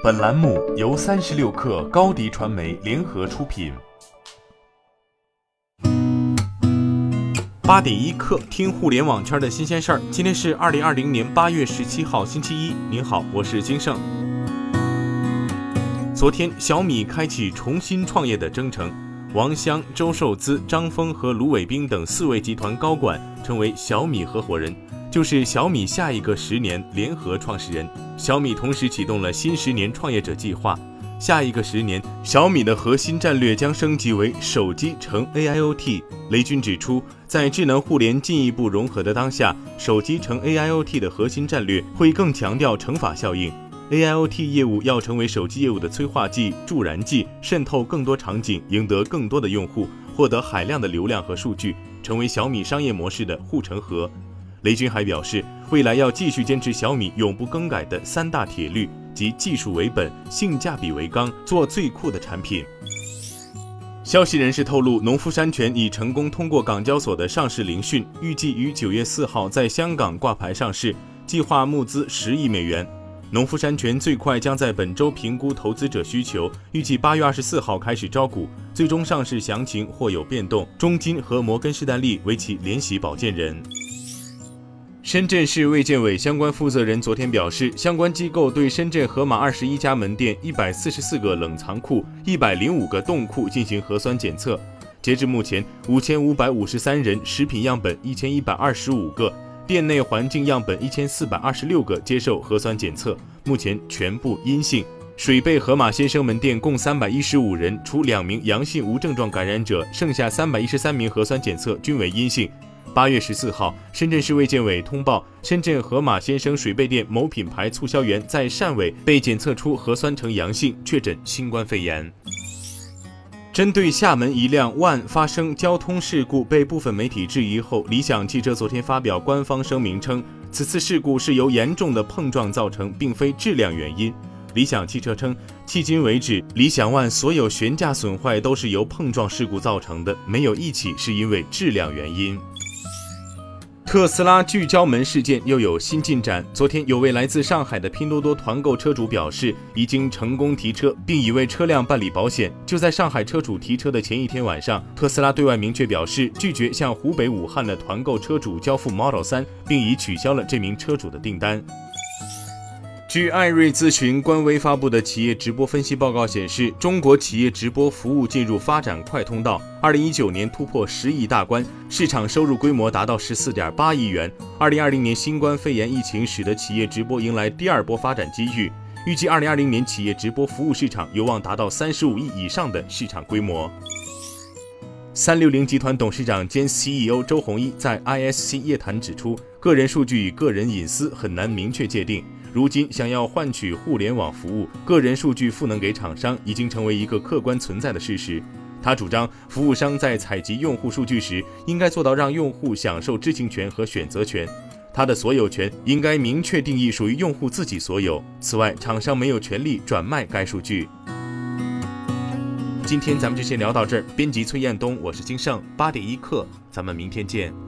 本栏目由三十六氪高低传媒联合出品。八点一刻，听互联网圈的新鲜事儿。今天是二零二零年八月十七号，星期一。您好，我是金盛。昨天，小米开启重新创业的征程，王湘、周受资、张峰和卢伟冰等四位集团高管成为小米合伙人。就是小米下一个十年联合创始人。小米同时启动了新十年创业者计划。下一个十年，小米的核心战略将升级为手机乘 AIoT。雷军指出，在智能互联进一步融合的当下，手机乘 AIoT 的核心战略会更强调乘法效应。AIoT 业务要成为手机业务的催化剂、助燃剂，渗透更多场景，赢得更多的用户，获得海量的流量和数据，成为小米商业模式的护城河。雷军还表示，未来要继续坚持小米永不更改的三大铁律，即技术为本、性价比为纲，做最酷的产品。消息人士透露，农夫山泉已成功通过港交所的上市聆讯，预计于九月四号在香港挂牌上市，计划募资十亿美元。农夫山泉最快将在本周评估投资者需求，预计八月二十四号开始招股，最终上市详情或有变动。中金和摩根士丹利为其联席保荐人。深圳市卫健委相关负责人昨天表示，相关机构对深圳盒马二十一家门店、一百四十四个冷藏库、一百零五个冻库进行核酸检测。截至目前，五千五百五十三人食品样本一千一百二十五个，店内环境样本一千四百二十六个接受核酸检测，目前全部阴性。水贝盒马先生门店共三百一十五人，除两名阳性无症状感染者，剩下三百一十三名核酸检测均为阴性。八月十四号，深圳市卫健委通报，深圳盒马鲜生水贝店某品牌促销员在汕尾被检测出核酸呈阳性，确诊新冠肺炎。针对厦门一辆 ONE 发生交通事故被部分媒体质疑后，理想汽车昨天发表官方声明称，此次事故是由严重的碰撞造成，并非质量原因。理想汽车称，迄今为止，理想 ONE 所有悬架损坏都是由碰撞事故造成的，没有一起是因为质量原因。特斯拉聚焦门事件又有新进展。昨天，有位来自上海的拼多多团购车主表示，已经成功提车，并已为车辆办理保险。就在上海车主提车的前一天晚上，特斯拉对外明确表示，拒绝向湖北武汉的团购车主交付 Model 3，并已取消了这名车主的订单。据艾瑞咨询官微发布的企业直播分析报告显示，中国企业直播服务进入发展快通道，二零一九年突破十亿大关，市场收入规模达到十四点八亿元。二零二零年新冠肺炎疫情使得企业直播迎来第二波发展机遇，预计二零二零年企业直播服务市场有望达到三十五亿以上的市场规模。三六零集团董事长兼 CEO 周鸿祎在 ISC 夜谈指出，个人数据与个人隐私很难明确界定。如今，想要换取互联网服务，个人数据赋能给厂商已经成为一个客观存在的事实。他主张，服务商在采集用户数据时，应该做到让用户享受知情权和选择权。他的所有权应该明确定义，属于用户自己所有。此外，厂商没有权利转卖该数据。今天咱们就先聊到这儿。编辑崔彦东，我是金盛，八点一刻，咱们明天见。